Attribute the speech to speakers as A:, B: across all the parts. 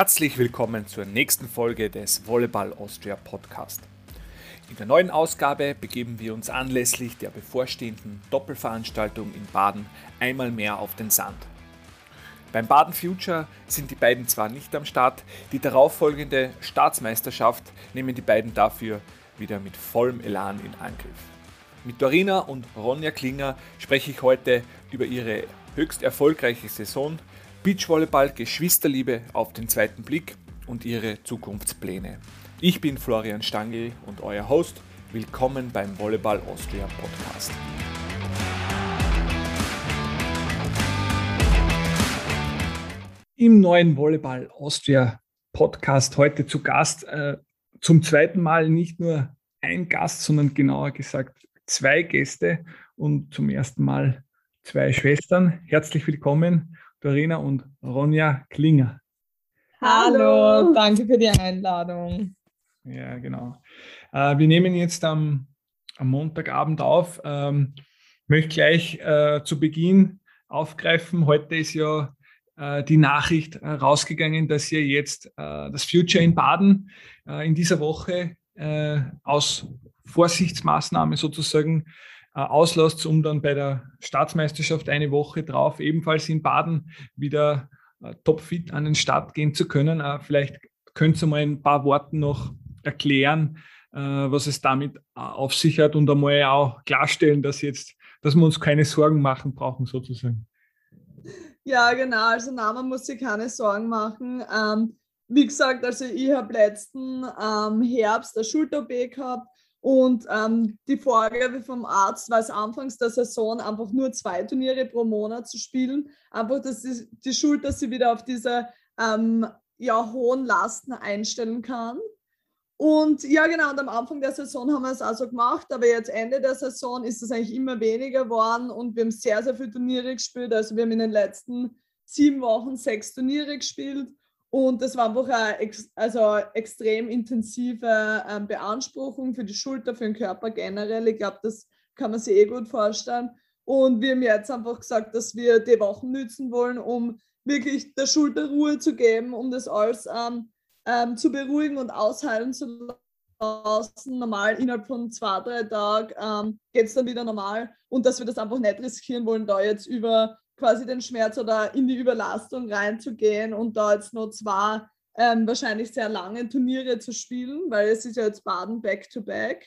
A: Herzlich willkommen zur nächsten Folge des Volleyball Austria Podcast. In der neuen Ausgabe begeben wir uns anlässlich der bevorstehenden Doppelveranstaltung in Baden einmal mehr auf den Sand. Beim Baden Future sind die beiden zwar nicht am Start, die darauffolgende Staatsmeisterschaft nehmen die beiden dafür wieder mit vollem Elan in Angriff. Mit Dorina und Ronja Klinger spreche ich heute über ihre höchst erfolgreiche Saison Beachvolleyball, Geschwisterliebe auf den zweiten Blick und ihre Zukunftspläne. Ich bin Florian Stangl und euer Host. Willkommen beim Volleyball Austria Podcast. Im neuen Volleyball Austria Podcast heute zu Gast. Äh, zum zweiten Mal nicht nur ein Gast, sondern genauer gesagt zwei Gäste und zum ersten Mal zwei Schwestern. Herzlich willkommen Dorina und Ronja Klinger.
B: Hallo, danke für die Einladung.
A: Ja, genau. Äh, wir nehmen jetzt am, am Montagabend auf. Ähm, möchte gleich äh, zu Beginn aufgreifen. Heute ist ja äh, die Nachricht äh, rausgegangen, dass ihr jetzt äh, das Future in Baden äh, in dieser Woche aus Vorsichtsmaßnahme sozusagen äh, auslasst, um dann bei der Staatsmeisterschaft eine Woche drauf ebenfalls in Baden wieder äh, topfit an den Start gehen zu können. Äh, vielleicht könnt ihr mal ein paar Worte noch erklären, was es damit auf sich hat und einmal auch klarstellen, dass jetzt, dass wir uns keine Sorgen machen brauchen, sozusagen.
B: Ja, genau. Also na, man muss sich keine Sorgen machen. Ähm, wie gesagt, also ich habe letzten ähm, Herbst eine Schulter-OP gehabt und ähm, die Vorgabe vom Arzt war es anfangs der Saison einfach nur zwei Turniere pro Monat zu spielen. Einfach, dass die, die Schulter sie wieder auf diese ähm, ja, hohen Lasten einstellen kann. Und ja, genau, und am Anfang der Saison haben wir es also gemacht, aber jetzt Ende der Saison ist es eigentlich immer weniger geworden und wir haben sehr, sehr viele Turniere gespielt. Also wir haben in den letzten sieben Wochen sechs Turniere gespielt und das war einfach eine ex also extrem intensive ähm, Beanspruchung für die Schulter, für den Körper generell. Ich glaube, das kann man sich eh gut vorstellen. Und wir haben jetzt einfach gesagt, dass wir die Wochen nützen wollen, um wirklich der Schulter Ruhe zu geben, um das alles ähm, ähm, zu beruhigen und ausheilen zu lassen. Normal innerhalb von zwei, drei Tagen ähm, geht es dann wieder normal. Und dass wir das einfach nicht riskieren wollen, da jetzt über quasi den Schmerz oder in die Überlastung reinzugehen und da jetzt noch zwei ähm, wahrscheinlich sehr lange Turniere zu spielen, weil es ist ja jetzt Baden back-to-back.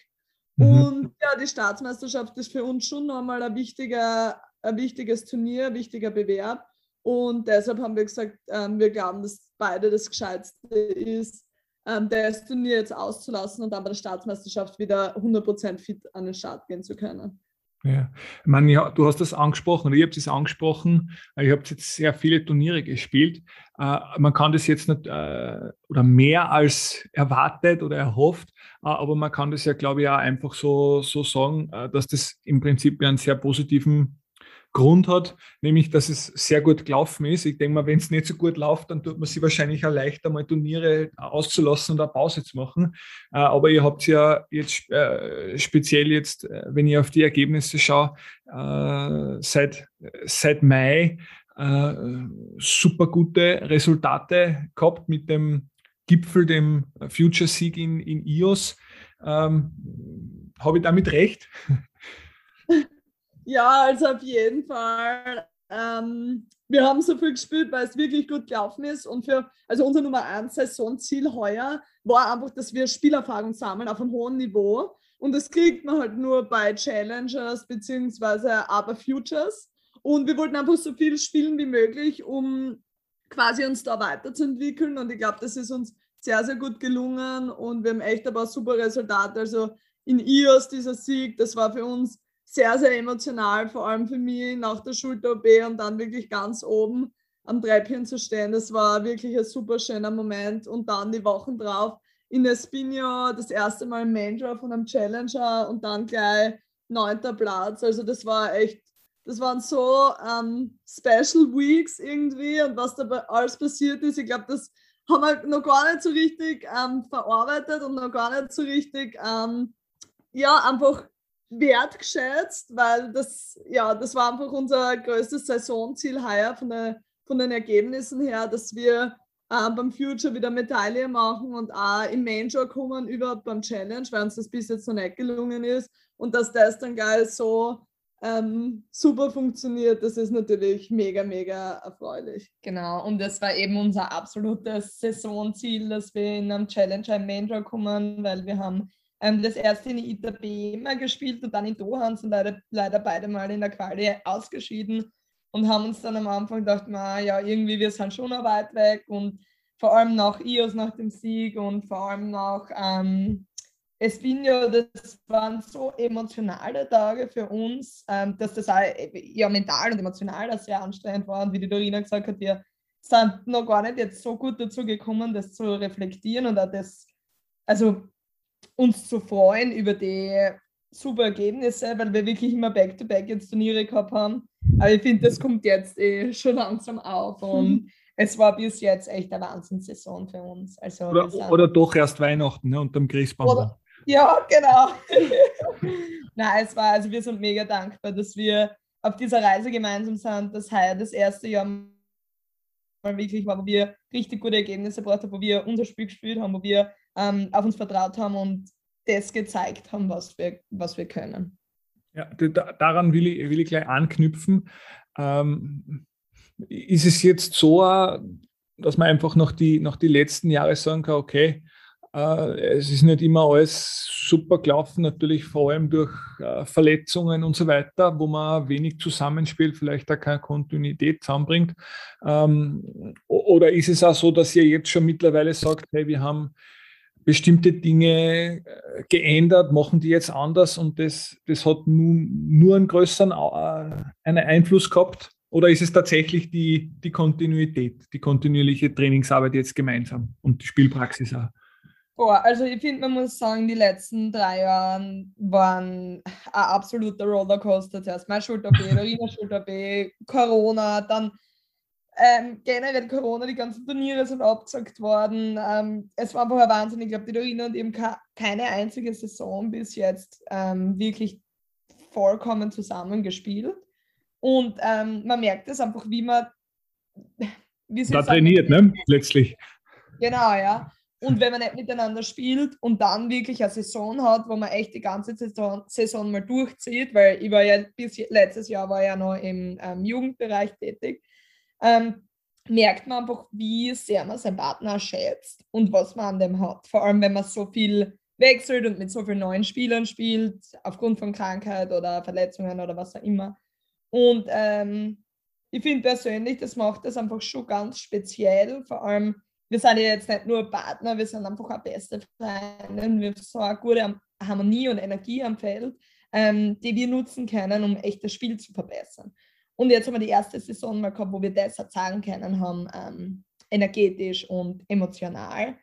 B: Mhm. Und ja, die Staatsmeisterschaft ist für uns schon nochmal ein, wichtiger, ein wichtiges Turnier, ein wichtiger Bewerb. Und deshalb haben wir gesagt, ähm, wir glauben, dass beide das Gescheitste ist, ähm, das Turnier jetzt auszulassen und dann bei der Staatsmeisterschaft wieder 100% fit an den Start gehen zu können.
A: Ja, ich meine, ja, du hast das angesprochen, oder ihr habt es angesprochen, ihr habt jetzt sehr viele Turniere gespielt. Äh, man kann das jetzt nicht äh, oder mehr als erwartet oder erhofft, äh, aber man kann das ja, glaube ich, auch einfach so, so sagen, äh, dass das im Prinzip einen sehr positiven Grund hat, nämlich dass es sehr gut gelaufen ist. Ich denke mal, wenn es nicht so gut läuft, dann tut man sich wahrscheinlich auch leichter, mal Turniere auszulassen und eine Pause zu machen. Äh, aber ihr habt ja jetzt äh, speziell jetzt, äh, wenn ich auf die Ergebnisse schaue, seit, seit Mai super gute Resultate gehabt mit dem Gipfel, dem Future-Sieg in, in IOS. Ähm, Habe ich damit recht?
B: Ja, also auf jeden Fall. Ähm, wir haben so viel gespielt, weil es wirklich gut gelaufen ist. Und für, also unser Nummer 1 Saisonziel heuer war einfach, dass wir Spielerfahrung sammeln auf einem hohen Niveau. Und das kriegt man halt nur bei Challengers beziehungsweise aber Futures. Und wir wollten einfach so viel spielen wie möglich, um quasi uns da weiterzuentwickeln. Und ich glaube, das ist uns sehr, sehr gut gelungen. Und wir haben echt ein paar super Resultate. Also in IOS dieser Sieg, das war für uns sehr, sehr emotional, vor allem für mich nach der Schulter-OP und dann wirklich ganz oben am Treppchen zu stehen. Das war wirklich ein super schöner Moment. Und dann die Wochen drauf in Espino das erste Mal Draw von einem Challenger und dann gleich neunter Platz. Also das war echt, das waren so ähm, Special Weeks irgendwie und was da alles passiert ist. Ich glaube, das haben wir noch gar nicht so richtig ähm, verarbeitet und noch gar nicht so richtig, ähm, ja, einfach wertgeschätzt, weil das, ja, das war einfach unser größtes Saisonziel heuer von, der, von den Ergebnissen her, dass wir äh, beim Future wieder Medaille machen und auch im Major kommen, überhaupt beim Challenge, weil uns das bis jetzt noch nicht gelungen ist. Und dass das dann geil so ähm, super funktioniert, das ist natürlich mega, mega erfreulich.
C: Genau, und das war eben unser absolutes Saisonziel, dass wir in einem Challenger im Draw kommen, weil wir haben das erste in Itabema gespielt und dann in Doha und sind leider, leider beide mal in der Quali ausgeschieden und haben uns dann am Anfang gedacht, na, ja, irgendwie wir sind schon noch weit weg und vor allem nach IOS, nach dem Sieg und vor allem nach ähm, Espinho, das waren so emotionale Tage für uns, ähm, dass das auch ja, mental und emotional sehr anstrengend war. Und wie die Dorina gesagt hat, wir sind noch gar nicht jetzt so gut dazu gekommen, das zu reflektieren und auch das, also uns zu freuen über die super Ergebnisse, weil wir wirklich immer Back-to-Back -back jetzt Turniere gehabt haben. Aber ich finde, das kommt jetzt eh schon langsam auf und es war bis jetzt echt eine Wahnsinnssaison für uns. Also
A: oder, oder doch erst Weihnachten ne, unterm Christbaum. Oder,
C: ja, genau. Nein, es war, also wir sind mega dankbar, dass wir auf dieser Reise gemeinsam sind, dass heuer das erste Jahr mal wirklich war, wo wir richtig gute Ergebnisse gebracht haben, wo wir unser Spiel gespielt haben, wo wir ähm, auf uns vertraut haben und das gezeigt haben, was wir, was wir können.
A: Ja, daran will ich, will ich gleich anknüpfen. Ähm, ist es jetzt so, dass man einfach noch die, noch die letzten Jahre sagen kann, okay, äh, es ist nicht immer alles super gelaufen, natürlich vor allem durch äh, Verletzungen und so weiter, wo man wenig zusammenspielt, vielleicht auch keine Kontinuität zusammenbringt. Ähm, oder ist es auch so, dass ihr jetzt schon mittlerweile sagt, hey, wir haben bestimmte Dinge äh, geändert, machen die jetzt anders und das, das hat nun nur einen größeren einen Einfluss gehabt? Oder ist es tatsächlich die, die Kontinuität, die kontinuierliche Trainingsarbeit jetzt gemeinsam und die Spielpraxis auch?
C: Boah, also ich finde, man muss sagen, die letzten drei Jahre waren ein absoluter Rollercoaster. Zuerst mal Schulter-B, Arena Schulter-B, Corona, dann ähm, generell Corona, die ganzen Turniere sind abgesagt worden. Ähm, es war einfach ein Wahnsinn. Ich glaube, die Dorina und eben keine einzige Saison bis jetzt ähm, wirklich vollkommen zusammengespielt. Und ähm, man merkt es einfach, wie man.
A: Wie da trainiert, ne? Letztlich.
C: Genau, ja. Und wenn man nicht miteinander spielt und dann wirklich eine Saison hat, wo man echt die ganze Saison, Saison mal durchzieht, weil ich war ja bis letztes Jahr war ja noch im ähm, Jugendbereich tätig, ähm, merkt man einfach, wie sehr man seinen Partner schätzt und was man an dem hat. Vor allem, wenn man so viel wechselt und mit so vielen neuen Spielern spielt, aufgrund von Krankheit oder Verletzungen oder was auch immer. Und ähm, ich finde persönlich, das macht das einfach schon ganz speziell, vor allem wir sind ja jetzt nicht nur Partner, wir sind einfach auch beste Freunde. Wir haben so eine gute Harmonie und Energie am Feld, ähm, die wir nutzen können, um echt das Spiel zu verbessern. Und jetzt haben wir die erste Saison mal gehabt, wo wir das sagen können haben, ähm, energetisch und emotional.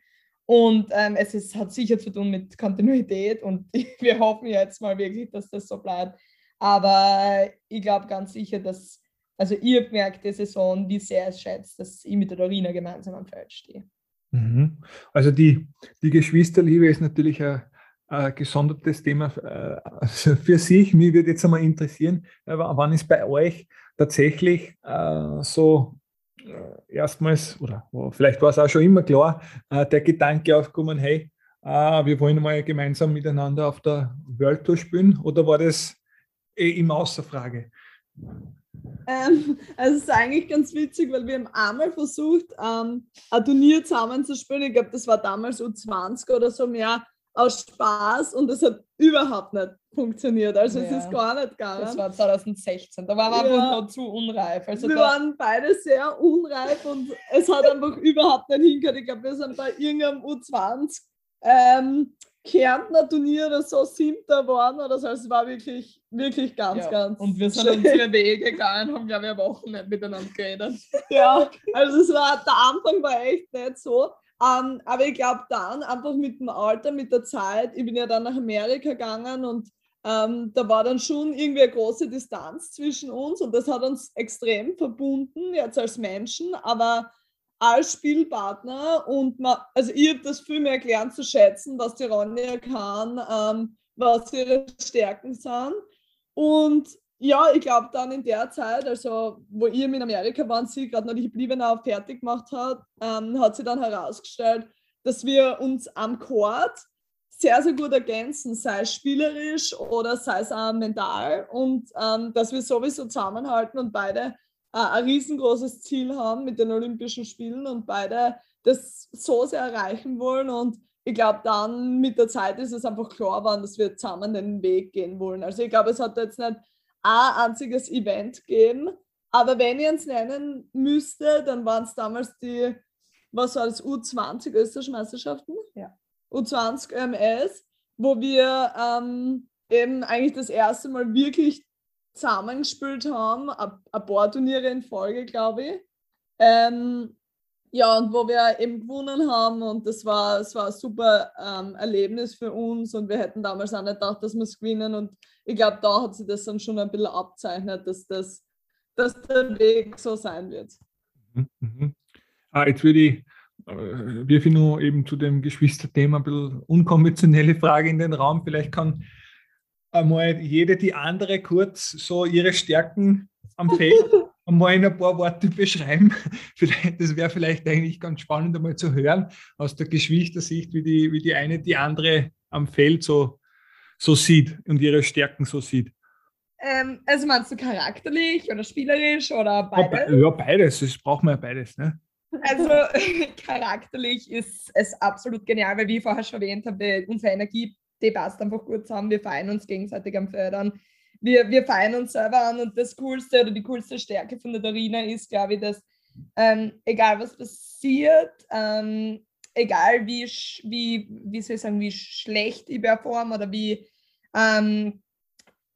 C: Und ähm, es ist, hat sicher zu tun mit Kontinuität und wir hoffen jetzt mal wirklich, dass das so bleibt. Aber ich glaube ganz sicher, dass also ihr merkt die Saison, wie sehr es schätzt, dass ich mit der Dorina gemeinsam am Feld stehe.
A: Mhm. Also die, die Geschwisterliebe ist natürlich ein, ein gesondertes Thema äh, für sich. Mir würde jetzt einmal interessieren, äh, wann ist bei euch tatsächlich äh, so äh, erstmals, oder vielleicht war es auch schon immer klar, äh, der Gedanke aufgekommen, hey, äh, wir wollen mal gemeinsam miteinander auf der World Tour spielen, oder war das eh immer außer Frage?
B: Ähm, also es ist eigentlich ganz witzig, weil wir haben einmal versucht, ähm, ein Turnier zusammen zu spielen. Ich glaube, das war damals U20 oder so mehr aus Spaß und das hat überhaupt nicht funktioniert. Also ja. es ist gar nicht gegangen.
C: Das war 2016, da waren wir ja. noch zu unreif. Also
B: wir waren beide sehr unreif und es hat einfach überhaupt nicht hingehört. Ich glaube, wir sind bei irgendeinem U20 ähm, Kärntner Turnier oder so siebter geworden oder so. Also es war wirklich, wirklich ganz, ja. ganz.
C: Und wir sind unsere Wege gegangen, haben, glaube ich, eine Woche nicht miteinander geredet.
B: Ja, also es war, der Anfang war echt nicht so. Ähm, aber ich glaube dann einfach mit dem Alter, mit der Zeit, ich bin ja dann nach Amerika gegangen und ähm, da war dann schon irgendwie eine große Distanz zwischen uns und das hat uns extrem verbunden, jetzt als Menschen, aber als Spielpartner und man, also ich habe das viel mehr gelernt zu schätzen, was die Ronja kann, ähm, was ihre Stärken sind. Und ja, ich glaube dann in der Zeit, also wo ihr in Amerika waren, sie gerade noch die Bliebenau fertig gemacht hat, ähm, hat sie dann herausgestellt, dass wir uns am Chord sehr, sehr gut ergänzen, sei es spielerisch oder sei es auch mental und ähm, dass wir sowieso zusammenhalten und beide äh, ein riesengroßes Ziel haben mit den Olympischen Spielen und beide das so sehr erreichen wollen und ich glaube, dann mit der Zeit ist es einfach klar geworden, dass wir zusammen den Weg gehen wollen. Also ich glaube, es hat jetzt nicht ein einziges Event gegeben, aber wenn ich es nennen müsste, dann waren es damals die, was war das, U20 österreichische Meisterschaften?
C: Ja.
B: U20 MS, wo wir ähm, eben eigentlich das erste Mal wirklich zusammengespielt haben, ein paar Turniere in Folge, glaube ich. Ähm, ja, und wo wir eben gewonnen haben und das war, das war ein super ähm, Erlebnis für uns und wir hätten damals auch nicht gedacht, dass wir es gewinnen und ich glaube, da hat sich das dann schon ein bisschen abzeichnet, dass, das, dass der Weg so sein wird.
A: Mhm. mhm. Ah, jetzt würde ich, äh, wirf ich nur eben zu dem Geschwisterthema ein bisschen unkonventionelle Frage in den Raum. Vielleicht kann einmal jede die andere kurz so ihre Stärken am Feld einmal in ein paar Worte beschreiben. Vielleicht, das wäre vielleicht eigentlich ganz spannend einmal zu hören aus der Geschwistersicht, wie die, wie die eine die andere am Feld so, so sieht und ihre Stärken so sieht.
C: Ähm, also meinst du charakterlich oder spielerisch oder beides?
A: Ja, beides. Das braucht man ja beides. Ne?
C: Also charakterlich ist es absolut genial, weil wie ich vorher schon erwähnt habe, unsere Energie, die passt einfach gut zusammen. Wir feiern uns gegenseitig am Fördern wir, wir feiern uns selber an und das Coolste oder die coolste Stärke von der Dorina ist, glaube ich, dass ähm, egal was passiert, ähm, egal wie, wie, wie soll ich sagen, wie schlecht ich performe oder wie, ähm,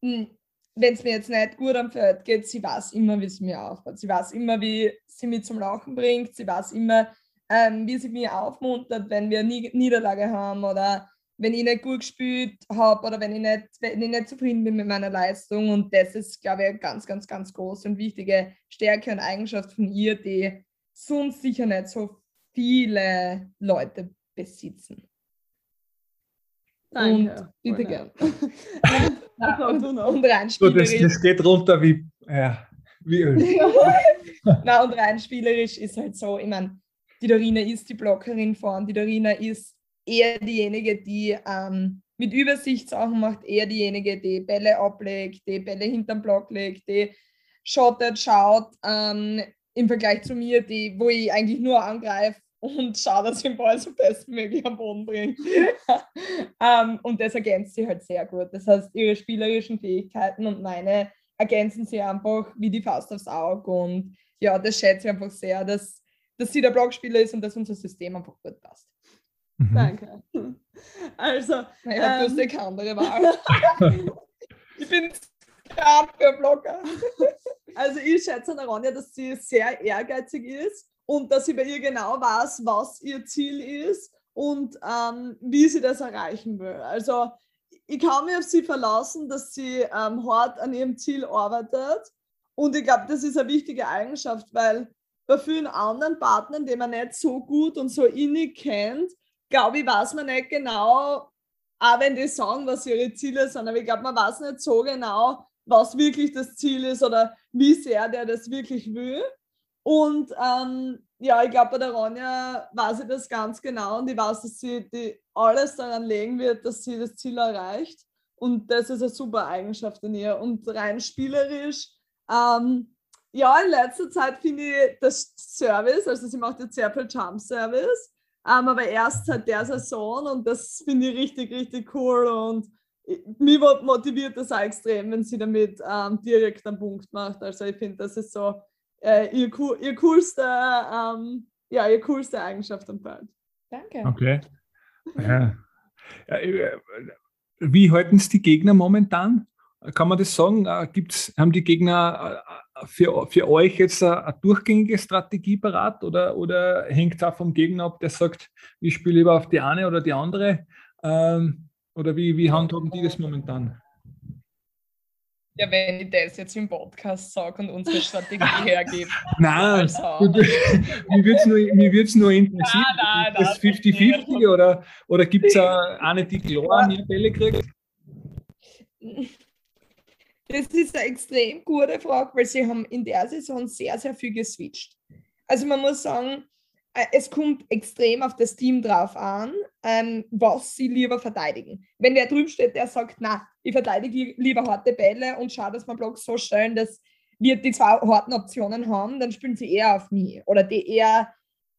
C: wenn es mir jetzt nicht gut am Feld geht, sie weiß immer, wie sie mir aufbaut. Sie weiß immer, wie sie mich zum Lachen bringt. Sie weiß immer, ähm, wie sie mich aufmuntert, wenn wir nie Niederlage haben oder wenn ich nicht gut gespielt habe oder wenn ich, nicht, wenn ich nicht zufrieden bin mit meiner Leistung. Und das ist, glaube ich, eine ganz, ganz, ganz große und wichtige Stärke und Eigenschaft von ihr, die sonst sicher nicht so viele Leute besitzen.
B: Danke.
C: Und bitte gern. und, und, und rein
A: spielerisch. So, das, das geht runter wie, ja, wie Öl.
C: Na, und rein spielerisch ist halt so, ich meine, die Dorina ist die Blockerin vorn, die Dorina ist eher diejenige, die ähm, mit Übersicht Sachen macht, eher diejenige, die Bälle ablegt, die Bälle hinterm Block legt, die schottet, schaut, ähm, im Vergleich zu mir, die, wo ich eigentlich nur angreife und schaue, dass ich den Ball so bestmöglich am Boden bringe. ähm, und das ergänzt sie halt sehr gut. Das heißt, ihre spielerischen Fähigkeiten und meine ergänzen sie einfach wie die Faust aufs Auge. Und ja, das schätze ich einfach sehr, dass, dass sie der Blockspieler ist und dass unser System einfach gut passt.
B: Mhm. Danke. Also,
C: naja, ähm, du hast ja keine andere Wahl. ich bin gerade für Blogger.
B: Also ich schätze an der Ronja, dass sie sehr ehrgeizig ist und dass sie bei ihr genau weiß, was ihr Ziel ist und ähm, wie sie das erreichen will. Also ich kann mich auf sie verlassen, dass sie ähm, hart an ihrem Ziel arbeitet. Und ich glaube, das ist eine wichtige Eigenschaft, weil bei vielen anderen Partnern, die man nicht so gut und so innig kennt, glaube ich, weiß man nicht genau, auch wenn die sagen, was ihre Ziele sind, aber ich glaube, man weiß nicht so genau, was wirklich das Ziel ist oder wie sehr der das wirklich will. Und ähm, ja, ich glaube, bei der Ronja weiß ich das ganz genau und ich weiß, dass sie die alles daran legen wird, dass sie das Ziel erreicht. Und das ist eine super Eigenschaft in ihr. Und rein spielerisch, ähm, ja, in letzter Zeit finde ich das Service, also sie macht jetzt sehr viel Jump Service ähm, aber erst seit der Saison und das finde ich richtig, richtig cool und mich motiviert das auch extrem, wenn sie damit ähm, direkt einen Punkt macht. Also ich finde, das ist so äh, ihr, ihr, coolste, ähm, ja, ihr coolste Eigenschaft am Feld.
C: Danke.
A: Okay. Ja. Äh, wie halten es die Gegner momentan? Kann man das sagen? Äh, gibt's, haben die Gegner äh, für, für euch jetzt eine, eine durchgängige Strategie parat oder, oder hängt es auch vom Gegner ab, der sagt, ich spiele lieber auf die eine oder die andere? Ähm, oder wie, wie handhaben die das momentan?
C: Ja, wenn ich das jetzt im Podcast sage und unsere Strategie hergebe.
A: Nein, also. mir würde es nur, nur interessieren. Nein, nein, ist das 50-50 oder, oder gibt es eine, die klar mehr Bälle kriegt?
C: Das ist eine extrem gute Frage, weil sie haben in der Saison sehr, sehr viel geswitcht. Also man muss sagen, es kommt extrem auf das Team drauf an, ähm, was sie lieber verteidigen. Wenn wer drüben steht, der sagt, na, ich verteidige lieber harte Bälle und schaue, dass wir Blocks so stellen, dass wir die zwei harten Optionen haben, dann spielen sie eher auf mich. Oder die eher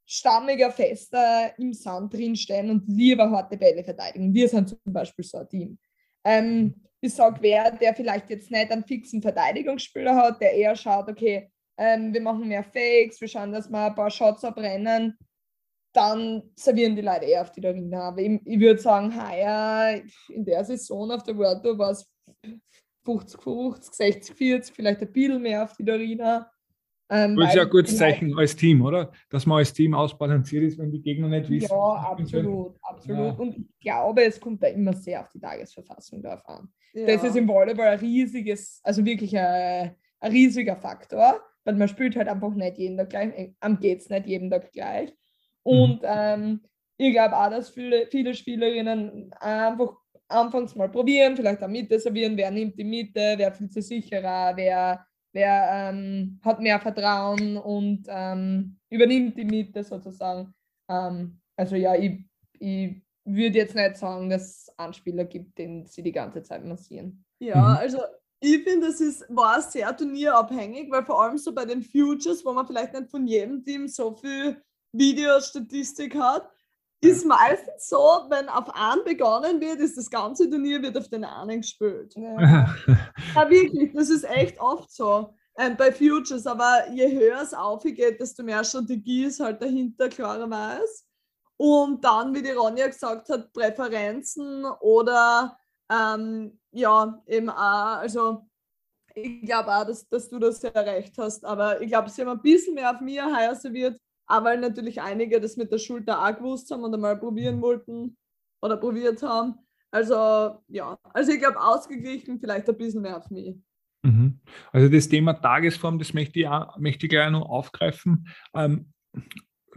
C: stammiger, fester im Sand drinstehen und lieber harte Bälle verteidigen. Wir sind zum Beispiel so ein Team. Ähm, ich sage, wer, der vielleicht jetzt nicht einen fixen Verteidigungsspieler hat, der eher schaut, okay, ähm, wir machen mehr Fakes, wir schauen, dass wir ein paar Shots abbrennen, dann servieren die Leute eher auf die Arena. Aber ich, ich würde sagen, heuer in der Saison auf der World Tour war es 50, 50, 60, 40, vielleicht ein bisschen mehr auf die Arena.
A: Ähm, das ist ja ein gutes Zeichen als Team, oder? Dass man als Team ausbalanciert ist, wenn die Gegner nicht wissen.
C: Ja, absolut, absolut. Ja. Und ich glaube, es kommt da immer sehr auf die Tagesverfassung drauf an. Ja. Das ist im Volleyball ein riesiges, also wirklich ein, ein riesiger Faktor weil man spielt halt einfach nicht jeden Tag gleich, äh, am geht's nicht jeden Tag gleich. Und mhm. ähm, ich glaube auch, dass viele, viele Spielerinnen einfach anfangs mal probieren, vielleicht auch Mitte servieren, wer nimmt die Mitte, wer fühlt sich sicherer, wer, wer ähm, hat mehr Vertrauen und ähm, übernimmt die Mitte sozusagen. Ähm, also ja, ich, ich würde jetzt nicht sagen, dass es einen Spieler gibt, den sie die ganze Zeit massieren.
B: Ja, mhm. also ich finde, es ist, war sehr turnierabhängig, weil vor allem so bei den Futures, wo man vielleicht nicht von jedem Team so viel Videostatistik hat, ist meistens so, wenn auf einen begonnen wird, ist das ganze Turnier wird auf den einen gespielt. Ja. ja, wirklich, das ist echt oft so ähm, bei Futures, aber je höher es aufgeht, desto mehr Strategie ist halt dahinter, klarerweise. Und dann, wie die Ronja gesagt hat, Präferenzen oder ähm, ja, eben auch, also ich glaube auch, dass, dass du das sehr recht hast, aber ich glaube, sie haben ein bisschen mehr auf mir heuer serviert, auch weil natürlich einige das mit der Schulter auch gewusst haben und einmal probieren wollten oder probiert haben. Also ja, also ich glaube ausgeglichen, vielleicht ein bisschen mehr auf mich.
A: Mhm. Also das Thema Tagesform, das möchte ich, auch, möchte ich gleich noch aufgreifen. Ähm,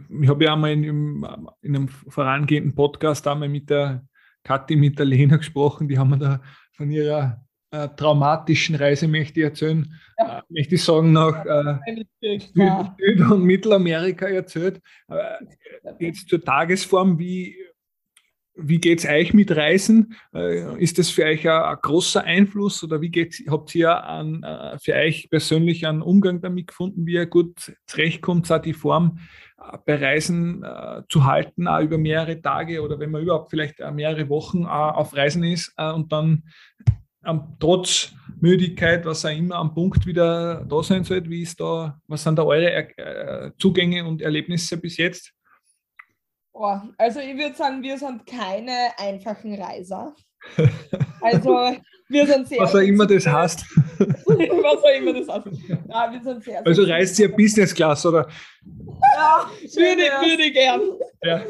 A: ich habe ja einmal in, in, einem vorangehenden Podcast einmal mit der Kathi mit der Lena gesprochen, die haben mir da von ihrer äh, traumatischen Reise, möchte ich erzählen, ja. äh, möchte ich sagen, nach äh, Süd- und Mittelamerika erzählt. jetzt zur Tagesform, wie, wie geht es euch mit Reisen? Äh, ist das für euch ein, ein großer Einfluss oder wie geht's, habt ihr an, äh, für euch persönlich einen Umgang damit gefunden, wie ihr gut zurechtkommt, so die Form äh, bei Reisen zu halten, auch über mehrere Tage oder wenn man überhaupt vielleicht mehrere Wochen auf Reisen ist und dann ähm, trotz Müdigkeit, was auch immer, am Punkt wieder da sein sollte? Wie ist da, was sind da eure Zugänge und Erlebnisse bis jetzt?
C: Oh, also ich würde sagen, wir sind keine einfachen Reiser. Also wir sind sehr.
A: Was auch immer das heißt.
C: was auch immer das heißt. Ja, wir sind sehr,
A: also reist ihr Business Class, oder?
C: Ja, würde, würde gern.
A: Ja.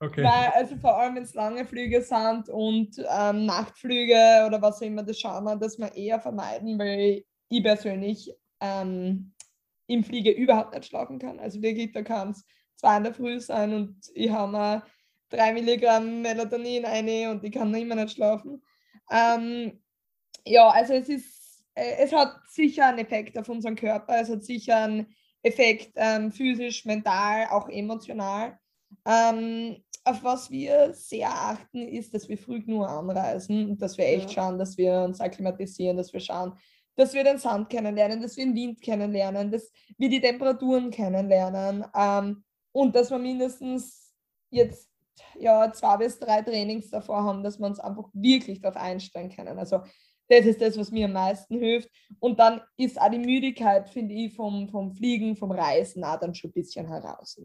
A: Okay.
C: Weil, also vor allem, wenn es lange Flüge sind und ähm, Nachtflüge oder was auch immer, das schauen wir, dass wir eher vermeiden, weil ich persönlich ähm, im Fliege überhaupt nicht schlafen kann. Also wirklich, da kann es zwei in der Früh sein und ich habe mir drei Milligramm Melatonin eine und ich kann noch immer nicht schlafen. Ähm, ja, also es ist, äh, es hat sicher einen Effekt auf unseren Körper, es hat sicher einen Effekt ähm, physisch, mental, auch emotional. Ähm, auf was wir sehr achten, ist, dass wir früh nur anreisen und dass wir echt ja. schauen, dass wir uns akklimatisieren, dass wir schauen, dass wir den Sand kennenlernen, dass wir den Wind kennenlernen, dass wir die Temperaturen kennenlernen. Ähm, und dass wir mindestens jetzt ja, zwei bis drei Trainings davor haben, dass wir uns einfach wirklich darauf einstellen können. Also das ist das, was mir am meisten hilft. Und dann ist auch die Müdigkeit, finde ich, vom, vom Fliegen, vom Reisen auch dann schon ein bisschen heraus.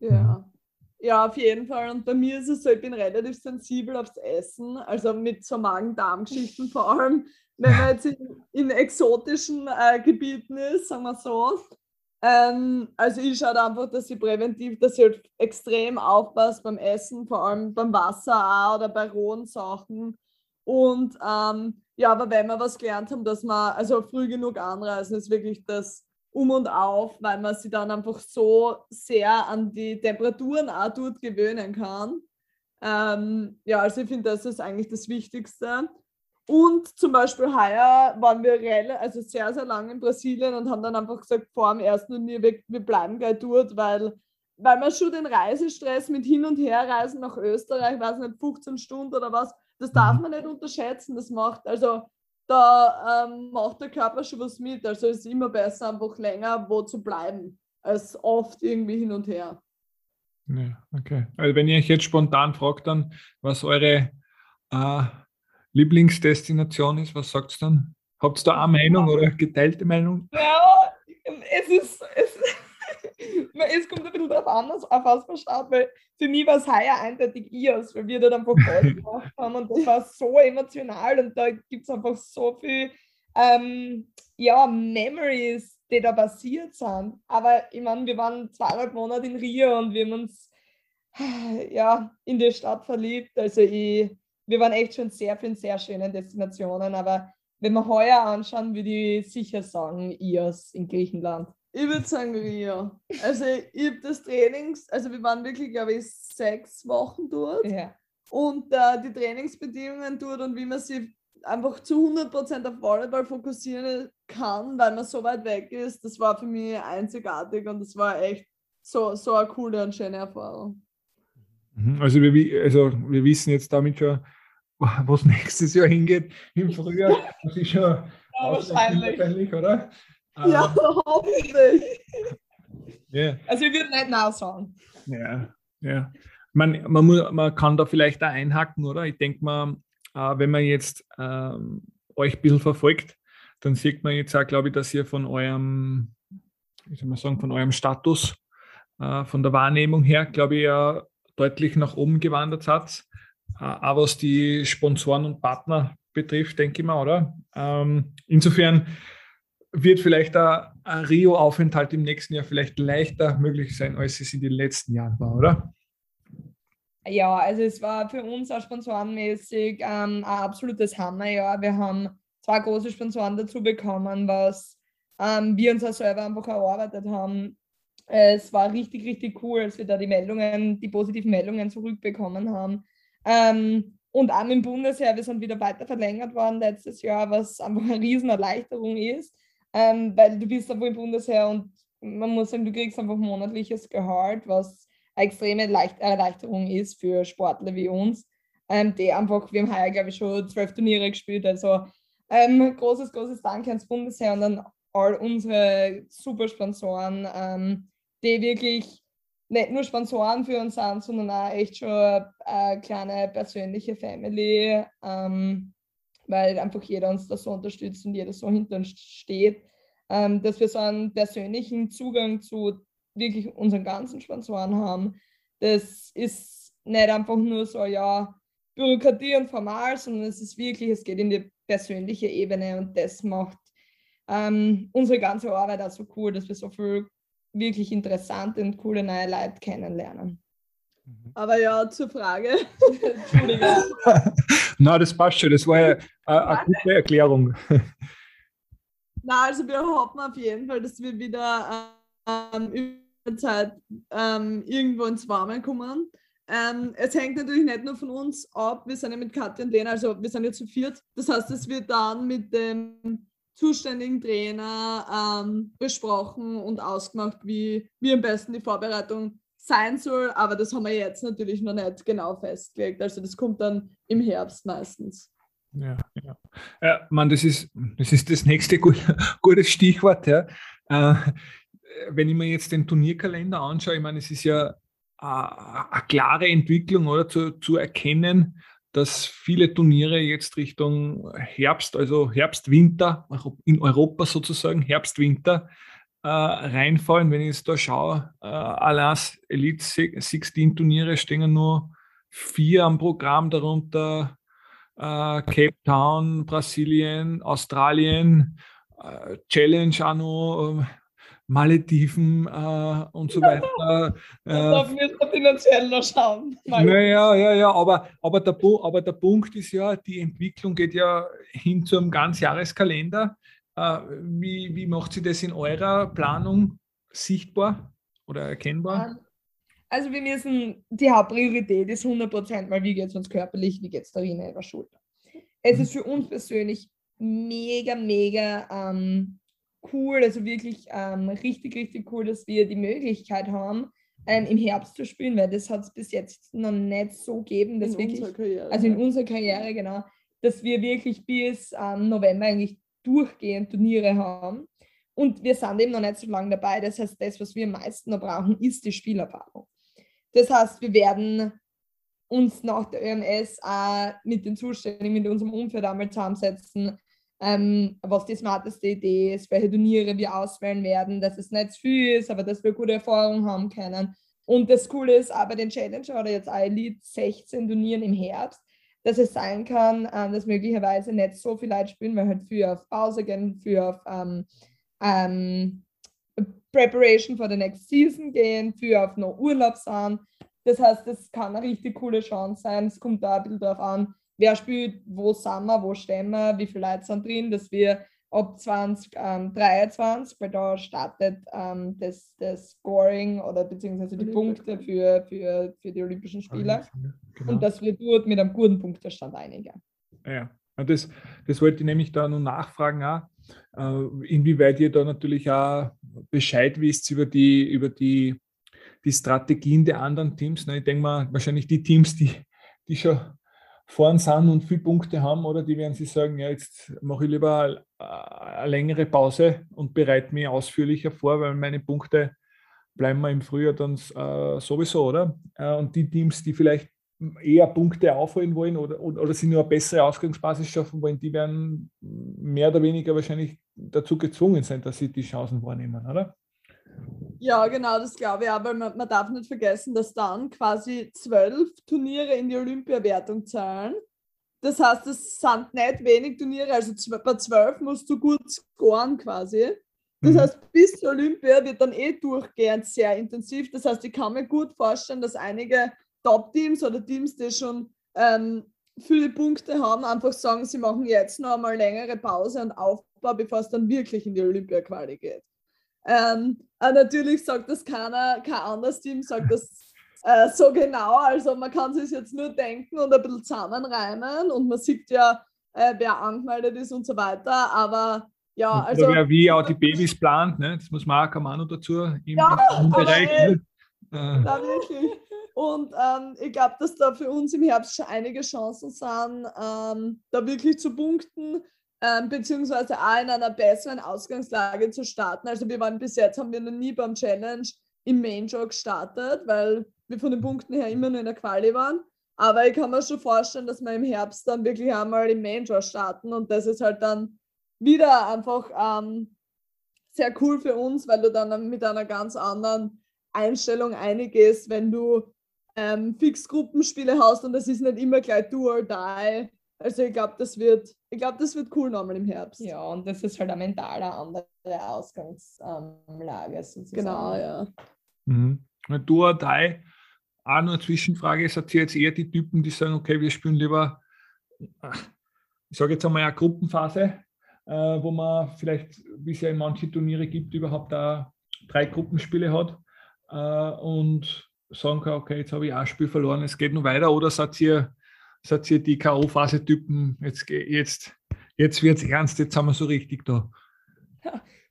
B: Ja. Ja, auf jeden Fall. Und bei mir ist es so, ich bin relativ sensibel aufs Essen, also mit so Magen-Darm-Geschichten vor allem, wenn man jetzt in, in exotischen äh, Gebieten ist, sagen wir so. Ähm, also ich schaue einfach, dass ich präventiv, dass ich halt extrem aufpasse beim Essen, vor allem beim Wasser auch oder bei rohen Sachen. Und ähm, ja, aber wenn wir was gelernt haben, dass man also früh genug anreisen, ist wirklich das Um und Auf, weil man sich dann einfach so sehr an die Temperaturen auch dort gewöhnen kann. Ähm, ja, also ich finde, das ist eigentlich das Wichtigste. Und zum Beispiel heuer waren wir also sehr, sehr lange in Brasilien und haben dann einfach gesagt, vor dem ersten Turnier, wir, wir bleiben gleich dort, weil, weil man schon den Reisestress mit Hin- und Herreisen nach Österreich, weiß nicht, 15 Stunden oder was, das darf mhm. man nicht unterschätzen. Das macht, also da ähm, macht der Körper schon was mit. Also es ist immer besser, einfach länger wo zu bleiben, als oft irgendwie hin und her.
A: Ja, okay. Also wenn ihr euch jetzt spontan fragt, dann, was eure äh, Lieblingsdestination ist, was sagt ihr dann? Habt ihr da eine Meinung oder geteilte Meinung?
C: Ja, es ist, es, es kommt ein bisschen darauf an, auf was man schaut, weil für mich war es heuer eindeutig IOS, weil wir da einfach Gold gemacht haben und das war so emotional und da gibt es einfach so viel ähm, ja, Memories, die da passiert sind. Aber ich meine, wir waren zweieinhalb Monate in Rio und wir haben uns ja, in die Stadt verliebt. Also ich, wir waren echt schon sehr vielen sehr schönen Destinationen, aber wenn wir heuer anschauen, würde ich sicher sagen, IOS in Griechenland.
B: Ich würde sagen Rio. Also ich habe das Trainings, also wir waren wirklich, glaube ich, sechs Wochen dort.
C: Ja.
B: Und äh, die Trainingsbedingungen dort und wie man sich einfach zu 100% auf Volleyball fokussieren kann, weil man so weit weg ist, das war für mich einzigartig und das war echt so, so eine coole und schöne Erfahrung.
A: Mhm. Also wir, also wir wissen jetzt damit schon, was nächstes Jahr hingeht im Frühjahr. Das ist schon ja,
C: wahrscheinlich.
A: oder?
B: Ja, ähm, hoffentlich.
A: Yeah.
C: Also ich würde nicht nein sagen.
A: Ja, ja. Man, man, muss, man kann da vielleicht auch einhaken, oder? Ich denke mal, äh, wenn man jetzt ähm, euch ein bisschen verfolgt, dann sieht man jetzt auch, glaube ich, dass ihr von eurem, wie soll man sagen, von eurem Status, äh, von der Wahrnehmung her, glaube ich, ja deutlich nach oben gewandert seid. Äh, auch was die Sponsoren und Partner betrifft, denke ich mal, oder? Ähm, insofern wird vielleicht ein, ein Rio-Aufenthalt im nächsten Jahr vielleicht leichter möglich sein, als es in den letzten Jahren war, oder?
C: Ja, also es war für uns auch sponsorenmäßig ähm, ein absolutes Hammerjahr. Wir haben zwei große Sponsoren dazu bekommen, was ähm, wir uns auch selber einfach erarbeitet haben. Es war richtig, richtig cool, als wir da die Meldungen, die positiven Meldungen zurückbekommen haben. Ähm, und auch im Bundesheer, wir sind wieder weiter verlängert worden letztes Jahr, was einfach eine Riesenerleichterung ist. Ähm, weil du bist einfach im Bundesheer und man muss sagen, du kriegst einfach monatliches Gehalt, was eine extreme Leicht Erleichterung ist für Sportler wie uns, ähm, die einfach, wir haben heuer, glaube ich, schon zwölf Turniere gespielt, also ähm, großes, großes Dank ans Bundesheer und an all unsere super Sponsoren, ähm, die wirklich nicht nur Sponsoren für uns sind, sondern auch echt schon eine kleine persönliche Family. Ähm, weil einfach jeder uns da so unterstützt und jeder so hinter uns steht, ähm, dass wir so einen persönlichen Zugang zu wirklich unseren ganzen Sponsoren haben. Das ist nicht einfach nur so, ja, Bürokratie und formal, sondern es ist wirklich, es geht in die persönliche Ebene und das macht ähm, unsere ganze Arbeit auch so cool, dass wir so viel wirklich interessante und coole neue Leute kennenlernen.
B: Mhm. Aber ja, zur Frage.
A: Entschuldigung. Na, das passt schon. Das war ja eine, eine gute Erklärung.
B: Na, also wir hoffen auf jeden Fall, dass wir wieder ähm, über Zeit ähm, irgendwo ins Warme kommen. Ähm, es hängt natürlich nicht nur von uns ab, wir sind ja mit Katja und Lena, also wir sind jetzt zu viert. Das heißt, es wird dann mit dem zuständigen Trainer ähm, besprochen und ausgemacht, wie, wie am besten die Vorbereitung sein soll, aber das haben wir jetzt natürlich noch nicht genau festgelegt. Also das kommt dann im Herbst meistens.
A: Ja, ja. ja man, das ist, das ist das nächste gut, gutes Stichwort. Ja. Äh, wenn ich mir jetzt den Turnierkalender anschaue, ich meine, es ist ja äh, eine klare Entwicklung oder zu, zu erkennen, dass viele Turniere jetzt Richtung Herbst, also Herbst-Winter, in Europa sozusagen, Herbst-Winter, äh, reinfallen. Wenn ich jetzt da schaue, äh, Alas Elite 16 Turniere stehen nur vier am Programm, darunter äh, Cape Town, Brasilien, Australien, äh, Challenge auch noch, äh, Malediven äh, und so weiter.
C: da müssen wir finanziell noch schauen.
A: Naja, ja, ja, aber, aber, der, aber der Punkt ist ja, die Entwicklung geht ja hin zu einem Ganzjahreskalender. Äh, wie, wie macht sie das in eurer Planung sichtbar oder erkennbar? Ähm,
C: also wir müssen, die Hauptpriorität ist 100 Prozent, weil wie geht es uns körperlich, wie geht es der Rina ihrer Schulter. es ist für uns persönlich mega, mega ähm, cool, also wirklich ähm, richtig, richtig cool, dass wir die Möglichkeit haben, ähm, im Herbst zu spielen, weil das hat es bis jetzt noch nicht so gegeben, dass in wirklich, Karriere, also in unserer Karriere, genau, dass wir wirklich bis ähm, November eigentlich durchgehend Turniere haben. Und wir sind eben noch nicht so lange dabei. Das heißt, das, was wir am meisten noch brauchen, ist die Spielerfahrung. Das heißt, wir werden uns nach der ÖMS auch mit den Zuständigen, mit unserem Umfeld einmal zusammensetzen, ähm, was die smarteste Idee ist, welche Turniere wir auswählen werden, dass es nicht zu viel ist, aber dass wir gute Erfahrungen haben können. Und das Coole ist aber den Challenger oder jetzt Elite 16 Turnieren im Herbst, dass es sein kann, ähm, dass möglicherweise nicht so viel Leute spielen, weil halt für auf Pause gehen, für auf ähm, ähm, Preparation for the next season gehen, für auf noch Urlaub sind. Das heißt, das kann eine richtig coole Chance sein. Es kommt da ein bisschen darauf an, wer spielt, wo sind wir, wo stehen wir, wie viele Leute sind drin, dass wir ab 2023, ähm, weil da startet ähm, das, das Scoring oder beziehungsweise die Punkte für, für, für die Olympischen Spiele. Genau. Und dass wir dort mit einem guten Punktestand einigen.
A: Ja, das, das wollte ich nämlich da nur nachfragen, auch, äh, inwieweit ihr da natürlich auch Bescheid wisst über die, über die, die Strategien der anderen Teams. Ne? Ich denke mal, wahrscheinlich die Teams, die, die schon vorn sind und viele Punkte haben, oder die werden sich sagen, ja, jetzt mache ich lieber eine längere Pause und bereite mich ausführlicher vor, weil meine Punkte bleiben wir im Frühjahr dann äh, sowieso, oder? Äh, und die Teams, die vielleicht eher Punkte aufholen wollen oder, oder, oder sie nur eine bessere Ausgangsbasis schaffen wollen, die werden mehr oder weniger wahrscheinlich dazu gezwungen sein, dass sie die Chancen wahrnehmen, oder?
B: Ja, genau, das glaube ich aber man, man darf nicht vergessen, dass dann quasi zwölf Turniere in die Olympiawertung zahlen. Das heißt, es sind nicht wenig Turniere, also bei zwölf musst du gut scoren quasi. Das mhm. heißt, bis zur Olympia wird dann eh durchgehend sehr intensiv. Das heißt, ich kann mir gut vorstellen, dass einige Top-Teams oder Teams, die schon ähm, viele Punkte haben, einfach sagen, sie machen jetzt noch einmal längere Pause und Aufbau, bevor es dann wirklich in die Olympia-Quali geht. Ähm, natürlich sagt das keiner, kein anderes Team sagt das äh, so genau. Also man kann sich jetzt nur denken und ein bisschen zusammenreimen und man sieht ja, äh, wer angemeldet ist und so weiter. Aber ja, also.
A: Oder wie auch die Babys plant, ne? das muss man auch noch dazu im, ja, Bereich.
B: Ey, äh. Ja, wirklich. Und ähm, ich glaube, dass da für uns im Herbst schon einige Chancen sind, ähm, da wirklich zu punkten, ähm, beziehungsweise auch in einer besseren Ausgangslage zu starten. Also wir waren bis jetzt, haben wir noch nie beim Challenge im Main Draw gestartet, weil wir von den Punkten her immer nur in der Quali waren. Aber ich kann mir schon vorstellen, dass wir im Herbst dann wirklich einmal im Main Draw starten und das ist halt dann wieder einfach ähm, sehr cool für uns, weil du dann mit einer ganz anderen Einstellung eingehst, wenn du ähm, fix Gruppenspiele hast und das ist nicht immer gleich do or die. Also ich glaube, das wird, ich glaube, das wird cool nochmal im Herbst.
C: Ja, und das ist halt eine mental andere Ausgangslage sozusagen.
B: Genau, ja.
A: Mhm. Or die, auch nur eine Zwischenfrage, seid ihr jetzt eher die Typen, die sagen, okay, wir spielen lieber, ich sage jetzt einmal eine Gruppenphase, äh, wo man vielleicht, wie es ja in manchen Turniere gibt, überhaupt da drei Gruppenspiele hat äh, und sagen kann, okay, jetzt habe ich ein Spiel verloren, es geht nur weiter, oder seid ihr, seid ihr die K.O.-Phase-Typen, jetzt, jetzt, jetzt wird es ernst, jetzt haben wir so richtig da?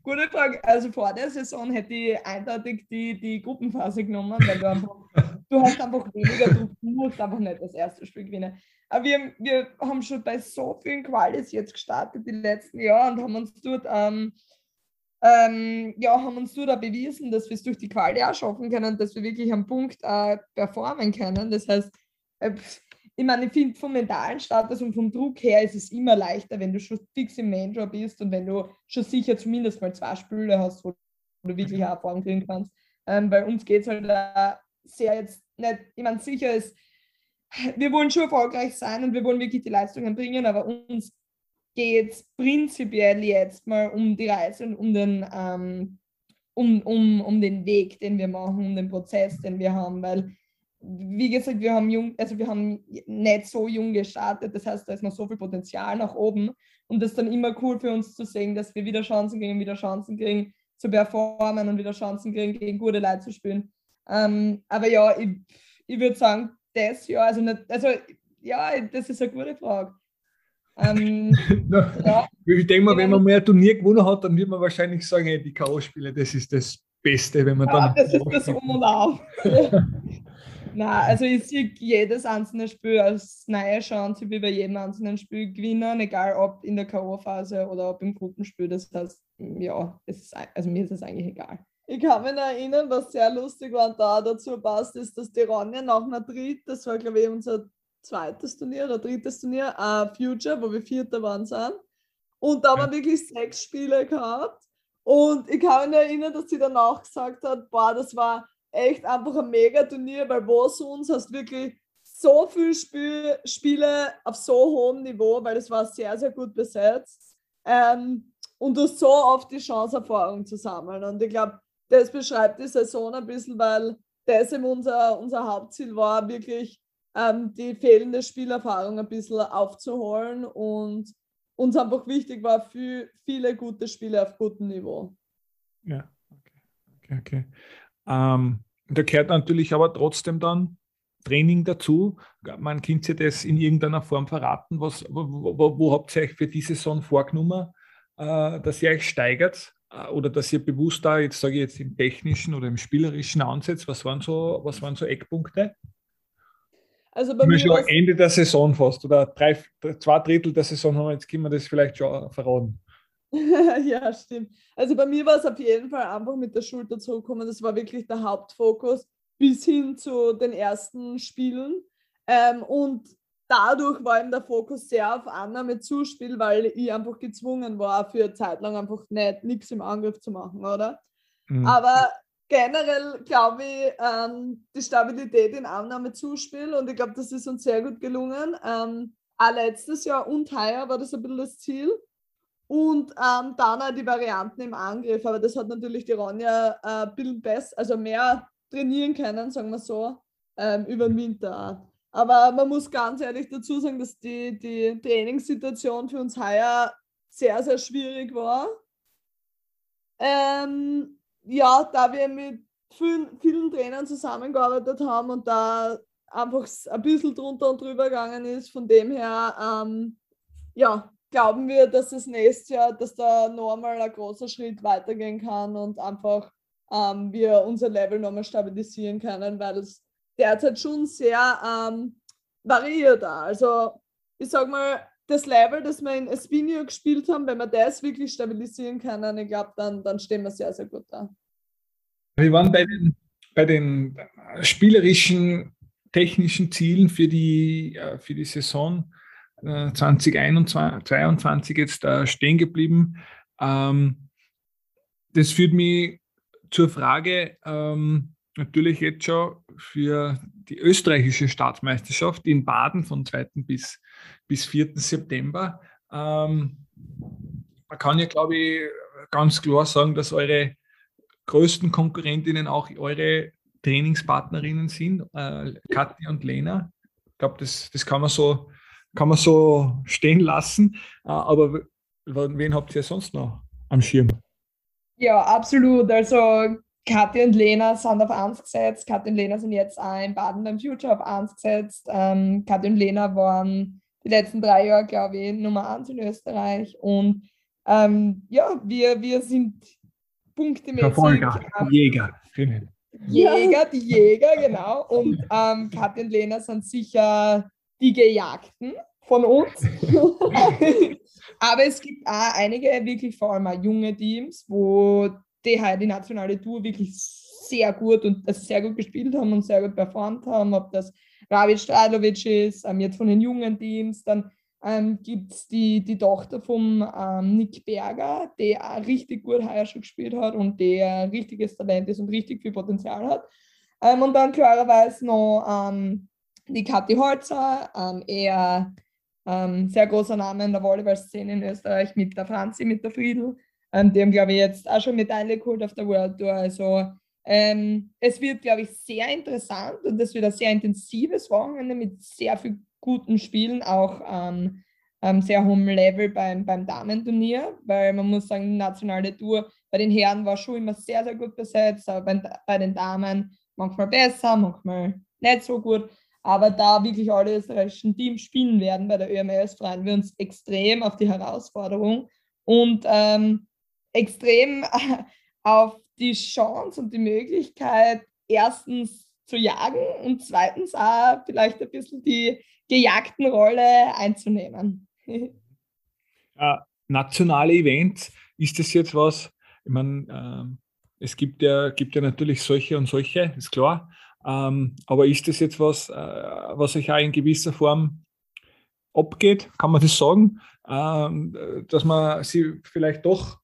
C: gute Frage. Also vor der Saison hätte ich eindeutig die, die Gruppenphase genommen, weil du einfach, du hast einfach weniger Druck, du musst einfach nicht das erste Spiel gewinnen. Aber wir, wir haben schon bei so vielen Qualis jetzt gestartet die letzten Jahre und haben uns dort ähm, ähm, ja, haben uns nur da bewiesen, dass wir es durch die Quali auch schaffen können, dass wir wirklich am Punkt äh, performen können. Das heißt, äh, ich meine, ich finde vom mentalen Status und vom Druck her ist es immer leichter, wenn du schon fix im Main-Job bist und wenn du schon sicher zumindest mal zwei Spiele hast, wo du wirklich mhm. Erfahrung kriegen kannst. Ähm, bei uns geht es halt äh, sehr jetzt nicht, ich meine, sicher ist, wir wollen schon erfolgreich sein und wir wollen wirklich die Leistungen bringen, aber uns geht es prinzipiell jetzt mal um die Reise und um den, ähm, um, um, um den Weg, den wir machen, um den Prozess, den wir haben, weil wie gesagt, wir haben jung, also wir haben nicht so jung gestartet, das heißt, da ist noch so viel Potenzial nach oben und das ist dann immer cool für uns zu sehen, dass wir wieder Chancen kriegen, wieder Chancen kriegen zu performen und wieder Chancen kriegen, gegen gute Leute zu spielen. Ähm, aber ja, ich, ich würde sagen, das ja, also nicht, also ja, das ist eine gute Frage. Ähm,
A: ja. Ich denke mal, wenn man mehr Turnier gewonnen hat, dann wird man wahrscheinlich sagen, hey, die K.O.-Spiele, das ist das Beste, wenn man ja, dann.
C: Das ist das Um und Auf. Nein, also ich sehe jedes einzelne Spiel als neue Chance, wie bei jedem einzelnen Spiel gewinnen, egal ob in der K.O.-Phase oder ob im Gruppenspiel. Das heißt, ja, ist, also mir ist es eigentlich egal.
B: Ich kann mich erinnern, was sehr lustig war und da dazu passt, ist, dass die Ronja nach Madrid, das war glaube ich unser zweites Turnier oder drittes Turnier, uh, Future, wo wir Vierter waren sind. Und da haben wir wirklich sechs Spiele gehabt. Und ich kann mich erinnern, dass sie danach gesagt hat, boah, das war echt einfach ein Mega-Turnier, weil wo sonst hast wirklich so viele Spiel, Spiele auf so hohem Niveau, weil es war sehr, sehr gut besetzt. Ähm, und du hast so oft die Chance, Erfahrung zu sammeln. Und ich glaube, das beschreibt die Saison ein bisschen, weil das eben unser, unser Hauptziel war, wirklich ähm, die fehlende Spielerfahrung ein bisschen aufzuholen und uns einfach wichtig war für viele gute Spiele auf gutem Niveau.
A: Ja, okay, okay, okay. Ähm, da gehört natürlich aber trotzdem dann Training dazu. Man könnte sich das in irgendeiner Form verraten. Was, wo, wo, wo habt ihr euch für diese Saison vorgenommen, äh, dass ihr euch steigert? Äh, oder dass ihr bewusst da, jetzt sage ich jetzt im technischen oder im spielerischen ansetzt? Was waren so, was waren so Eckpunkte?
B: Also bei mir
A: schon Ende der Saison fast oder drei, zwei Drittel der Saison haben wir, jetzt können wir das vielleicht schon verraten.
B: ja, stimmt. Also bei mir war es auf jeden Fall einfach mit der Schulter zurückkommen. Das war wirklich der Hauptfokus bis hin zu den ersten Spielen. Ähm, und dadurch war eben der Fokus sehr auf Annahme Zuspiel, weil ich einfach gezwungen war, für eine Zeit lang einfach nicht nichts im Angriff zu machen, oder? Mhm. Aber generell glaube ich, ähm, die Stabilität in Annahme Zuspiel und ich glaube, das ist uns sehr gut gelungen. Ähm, auch letztes Jahr und heuer war das ein bisschen das Ziel. Und ähm, dann auch die Varianten im Angriff. Aber das hat natürlich die Ronja äh, ein bisschen besser, also mehr trainieren können, sagen wir so, ähm, über den Winter. Aber man muss ganz ehrlich dazu sagen, dass die, die Trainingssituation für uns heuer sehr, sehr schwierig war. Ähm, ja, da wir mit vielen, vielen Trainern zusammengearbeitet haben und da einfach ein bisschen drunter und drüber gegangen ist, von dem her, ähm, ja, glauben wir, dass es nächstes Jahr, dass da nochmal ein großer Schritt weitergehen kann und einfach ähm, wir unser Level nochmal stabilisieren können, weil es derzeit schon sehr ähm, variiert. Also ich sag mal, das Level, das wir in Espinio gespielt haben, wenn wir das wirklich stabilisieren können, ich glaube, dann, dann stehen wir sehr, sehr gut da.
A: Wir waren bei den, bei den spielerischen, technischen Zielen für die, äh, für die Saison 2021 äh, jetzt äh, stehen geblieben. Ähm, das führt mich zur Frage, ähm, natürlich jetzt schon für die österreichische Staatsmeisterschaft in Baden von 2. bis, bis 4. September. Ähm, man kann ja, glaube ich, ganz klar sagen, dass eure größten Konkurrentinnen auch eure Trainingspartnerinnen sind, äh, Kathi und Lena. Ich glaube, das, das kann man so kann man so stehen lassen. Äh, aber wen habt ihr sonst noch am Schirm?
C: Ja, absolut. Also Kathi und Lena sind auf 1 gesetzt. Kathi und Lena sind jetzt auch in Baden beim Future auf 1 gesetzt. Ähm, Kathi und Lena waren die letzten drei Jahre, glaube ich, Nummer 1 in Österreich. Und ähm, ja, wir, wir sind punktemäßig.
A: Verfolger, Jäger.
C: Jäger, die Jäger, genau. Und ähm, Kathi und Lena sind sicher die Gejagten von uns. Aber es gibt auch einige wirklich vor allem auch junge Teams, wo die die nationale Tour wirklich sehr gut und also sehr gut gespielt haben und sehr gut performt haben, ob das Ravid Strajlovic ist, ähm, jetzt von den jungen Teams, dann ähm, gibt es die, die Tochter von ähm, Nick Berger, der auch richtig gut heuer schon gespielt hat und der richtiges Talent ist und richtig viel Potenzial hat. Ähm, und dann klarerweise noch ähm, die Kathi Holzer, ähm, eher ähm, sehr großer Name in der Volleyball-Szene in Österreich mit der Franzi, mit der Friedel. Ähm, die haben, glaube ich, jetzt auch schon Medaille geholt auf der World Tour. Also ähm, es wird, glaube ich, sehr interessant und es wird ein sehr intensives Wochenende mit sehr vielen guten Spielen, auch ähm, ähm, sehr hohem Level beim, beim Damenturnier, weil man muss sagen, die nationale Tour bei den Herren war schon immer sehr, sehr gut besetzt, aber bei, bei den Damen manchmal besser, manchmal nicht so gut. Aber da wirklich alle österreichischen Teams spielen werden bei der ÖMS, freuen wir uns extrem auf die Herausforderung und ähm, extrem auf die Chance und die Möglichkeit, erstens zu jagen und zweitens auch vielleicht ein bisschen die gejagten Rolle einzunehmen.
A: äh, nationale Events, ist das jetzt was? Ich meine, äh, es gibt ja, gibt ja natürlich solche und solche, ist klar. Ähm, aber ist das jetzt was, äh, was euch auch in gewisser Form abgeht? Kann man das sagen? Ähm, dass man sie vielleicht doch,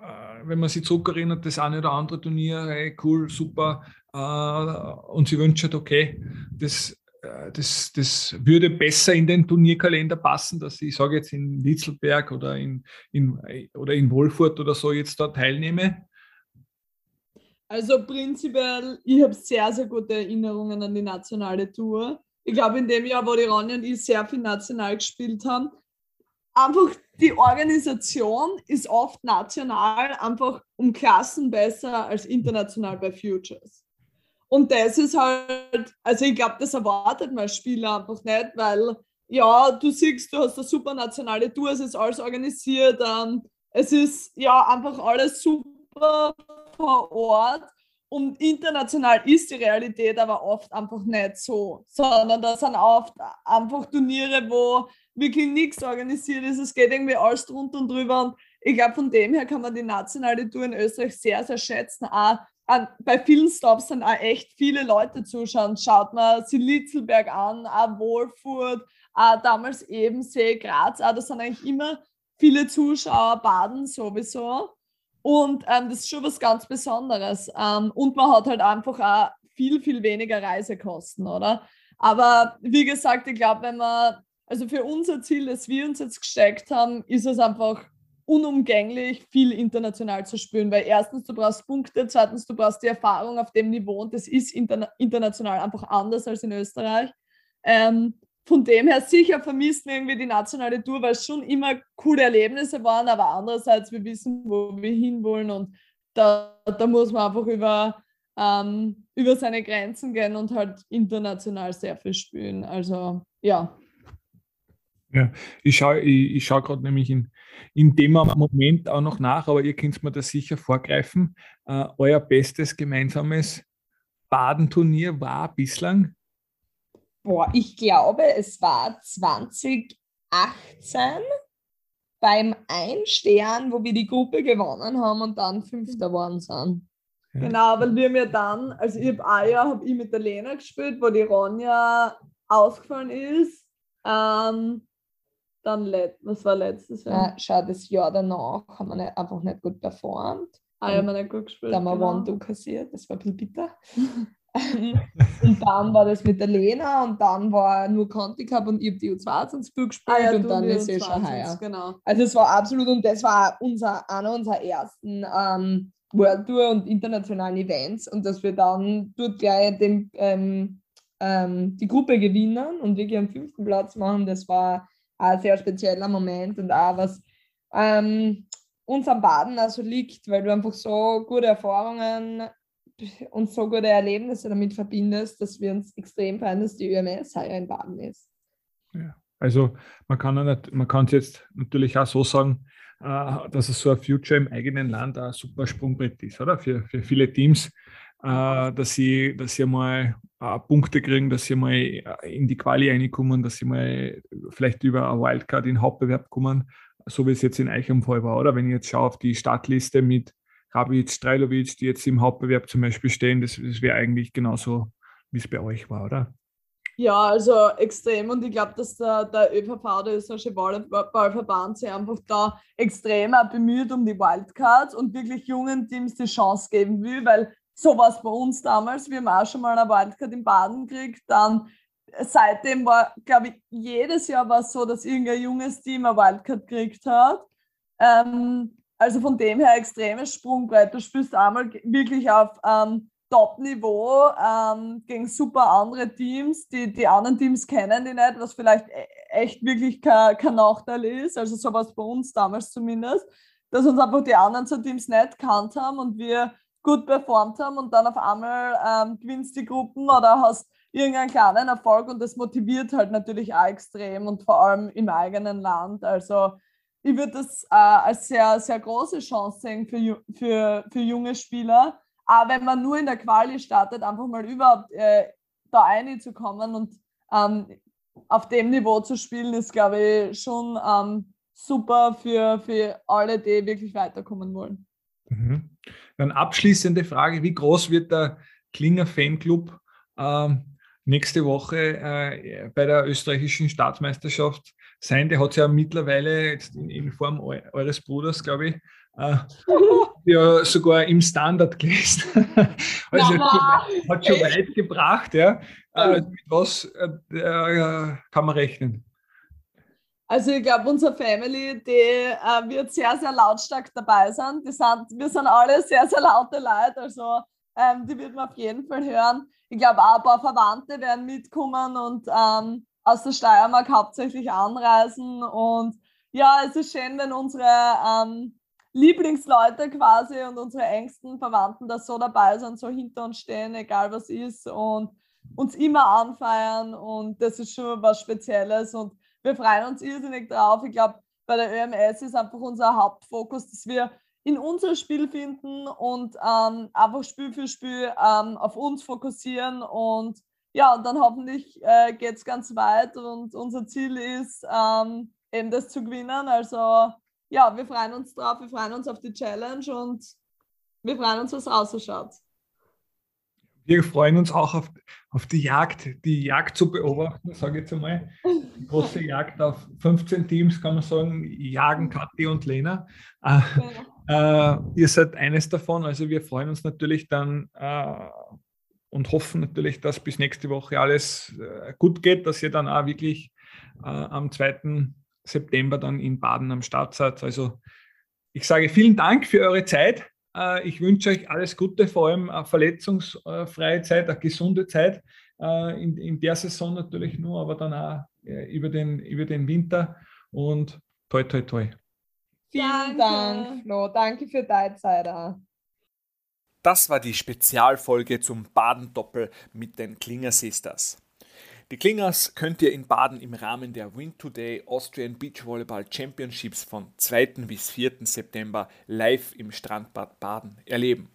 A: äh, wenn man sich zurückerinnert, das eine oder andere Turnier, hey, cool, super, äh, und sie wünscht, okay, das, äh, das, das würde besser in den Turnierkalender passen, dass ich sage jetzt in Litzelberg oder in, in, oder in Wolfurt oder so jetzt da teilnehme?
B: Also prinzipiell, ich habe sehr, sehr gute Erinnerungen an die nationale Tour. Ich glaube, in dem Jahr, wo die Ronja und ich sehr viel national gespielt haben, einfach die Organisation ist oft national einfach um Klassen besser als international bei Futures. Und das ist halt, also ich glaube, das erwartet man Spieler einfach nicht, weil ja, du siehst, du hast eine super nationale Tour, es ist alles organisiert, ähm, es ist ja einfach alles super vor Ort. Und international ist die Realität aber oft einfach nicht so, sondern das sind oft einfach Turniere, wo wirklich nichts organisiert ist. Es geht irgendwie alles drunter und drüber. Und ich glaube, von dem her kann man die nationale Tour in Österreich sehr, sehr schätzen. Auch an, bei vielen Stops sind auch echt viele Leute zuschauen. Schaut man Silitzelberg an, auch Wolfurt, auch damals Ebensee, Graz. Auch, das sind eigentlich immer viele Zuschauer, Baden sowieso. Und ähm, das ist schon was ganz Besonderes. Ähm, und man hat halt einfach auch viel, viel weniger Reisekosten, oder? Aber wie gesagt, ich glaube, wenn man, also für unser Ziel, das wir uns jetzt gesteckt haben, ist es einfach unumgänglich, viel international zu spielen, weil erstens, du brauchst Punkte, zweitens, du brauchst die Erfahrung auf dem Niveau und das ist interna international einfach anders als in Österreich. Ähm, von dem her sicher vermisst wir irgendwie die nationale Tour, weil es schon immer coole Erlebnisse waren, aber andererseits, wir wissen, wo wir hinwollen und da, da muss man einfach über, ähm, über seine Grenzen gehen und halt international sehr viel spielen. Also ja.
A: Ja, ich schaue ich, ich schau gerade nämlich in, in dem Moment auch noch nach, aber ihr könnt mir das sicher vorgreifen. Äh, euer bestes gemeinsames Badenturnier war bislang
C: boah, ich glaube, es war 2018 beim Einstern, wo wir die Gruppe gewonnen haben und dann Fünfter geworden sind.
B: Genau, weil wir mir dann, also ich habe ein Jahr habe ich mit der Lena gespielt, wo die Ronja ausgefallen ist. Ähm, dann, let, was war letztes
C: Jahr? Ja, schau, das Jahr danach haben wir nicht, einfach nicht gut performt.
B: Ah, ja, wir nicht gut gespielt.
C: Da haben wir genau. One-Two kassiert, das war ein bisschen bitter. und dann war das mit der Lena und dann war nur Conti Cup und ich habe die U22 gespielt ah, ja, und dann ist es schon heuer. Genau. Also es war absolut und das war unser, einer unserer ersten ähm, World Tour und internationalen Events und dass wir dann dort gleich den, ähm, ähm, die Gruppe gewinnen und wirklich am fünften Platz machen, das war ein sehr spezieller Moment und auch was ähm, uns am Baden also liegt, weil du einfach so gute Erfahrungen und so gute Erlebnisse damit verbindest, dass wir uns extrem freuen, dass die ÖMS heuer in Baden ist.
A: Ja, also man kann es jetzt natürlich auch so sagen, äh, dass es so ein Future im eigenen Land ein super Sprungbrett ist, oder? Für, für viele Teams, äh, dass sie, dass sie mal äh, Punkte kriegen, dass sie mal in die Quali reinkommen, dass sie mal vielleicht über eine Wildcard in den Hauptbewerb kommen, so wie es jetzt in Eichem Fall war, oder? Wenn ich jetzt schaue auf die Startliste mit Rabic, Strajlovic, die jetzt im Hauptbewerb zum Beispiel stehen, das, das wäre eigentlich genauso, wie es bei euch war, oder?
B: Ja, also extrem. Und ich glaube, dass der, der ÖVV, der österreichische Ballverband, sich einfach da extrem bemüht um die Wildcards und wirklich jungen Teams die Chance geben will, weil so war es bei uns damals. Wir haben auch schon mal eine Wildcard in Baden gekriegt. Dann seitdem war, glaube ich, jedes Jahr war es so, dass irgendein junges Team eine Wildcard gekriegt hat. Ähm, also von dem her extremes Sprungbrett. Du spielst einmal wirklich auf ähm, Top-Niveau ähm, gegen super andere Teams. Die, die anderen Teams kennen die nicht, was vielleicht e-, echt wirklich kein, kein Nachteil ist. Also sowas bei uns damals zumindest, dass uns einfach die anderen zwei Teams nicht kannt haben und wir gut performt haben und dann auf einmal ähm, gewinnst die Gruppen oder hast irgendeinen kleinen Erfolg und das motiviert halt natürlich auch extrem und vor allem im eigenen Land. Also ich würde das äh, als sehr, sehr große Chance sehen für, für, für junge Spieler. Aber wenn man nur in der Quali startet, einfach mal überhaupt äh, da reinzukommen und ähm, auf dem Niveau zu spielen, ist, glaube ich, schon ähm, super für, für alle, die wirklich weiterkommen wollen.
A: Mhm. Dann abschließende Frage: Wie groß wird der Klinger Fanclub ähm, nächste Woche äh, bei der österreichischen Staatsmeisterschaft sein? Der hat ja mittlerweile jetzt in, in Form eures Bruders, glaube ich, äh, ja sogar im Standard gelesen. also ja, hat schon weit gebracht. Ja. Äh, mit was äh, kann man rechnen?
B: Also ich glaube, unsere Family, die äh, wird sehr, sehr lautstark dabei sein. Die sind, wir sind alle sehr, sehr laute Leute, also ähm, die wird man auf jeden Fall hören. Ich glaube, auch ein paar Verwandte werden mitkommen und ähm, aus der Steiermark hauptsächlich anreisen. Und ja, es ist schön, wenn unsere ähm, Lieblingsleute quasi und unsere engsten Verwandten da so dabei sind, so hinter uns stehen, egal was ist und uns immer anfeiern. Und das ist schon was Spezielles. Und wir freuen uns irrsinnig drauf. Ich glaube, bei der ÖMS ist einfach unser Hauptfokus, dass wir in unser Spiel finden und ähm, einfach Spiel für Spiel ähm, auf uns fokussieren und ja, und dann hoffentlich äh, geht es ganz weit und unser Ziel ist, ähm, eben das zu gewinnen. Also ja, wir freuen uns drauf, wir freuen uns auf die Challenge und wir freuen uns, was rausschaut.
A: Wir freuen uns auch auf, auf die Jagd, die Jagd zu beobachten, sage ich jetzt einmal. Die große Jagd auf 15 Teams, kann man sagen, jagen Kathi und Lena. Äh, ja. äh, ihr seid eines davon, also wir freuen uns natürlich dann äh, und hoffen natürlich, dass bis nächste Woche alles äh, gut geht, dass ihr dann auch wirklich äh, am 2. September dann in Baden am Start seid. Also ich sage vielen Dank für eure Zeit. Äh, ich wünsche euch alles Gute, vor allem eine verletzungsfreie Zeit, eine gesunde Zeit äh, in, in der Saison natürlich nur, aber dann auch äh, über den, über den Winter und toi, toi, toi.
B: Vielen. Dank, Flo. Danke für deine Zeit. Auch.
D: Das war die Spezialfolge zum Baden-Doppel mit den Klinger Sisters. Die Klingers könnt ihr in Baden im Rahmen der Win Today Austrian Beach Volleyball Championships von 2. bis 4. September live im Strandbad Baden erleben.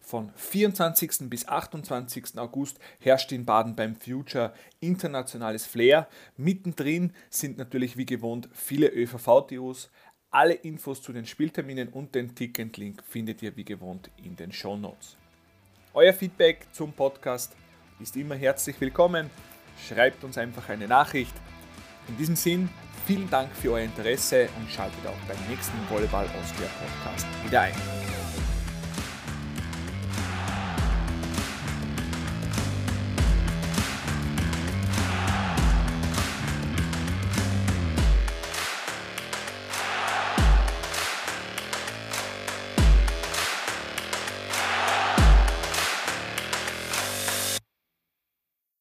D: Von 24. bis 28. August herrscht in Baden beim Future internationales Flair. Mittendrin sind natürlich wie gewohnt viele ÖVV-TUs. Alle Infos zu den Spielterminen und den Ticketlink findet ihr wie gewohnt in den Show Notes. Euer Feedback zum Podcast ist immer herzlich willkommen schreibt uns einfach eine Nachricht. In diesem Sinn, vielen Dank für euer Interesse und schaltet auch beim nächsten Volleyball Austria Podcast wieder ein.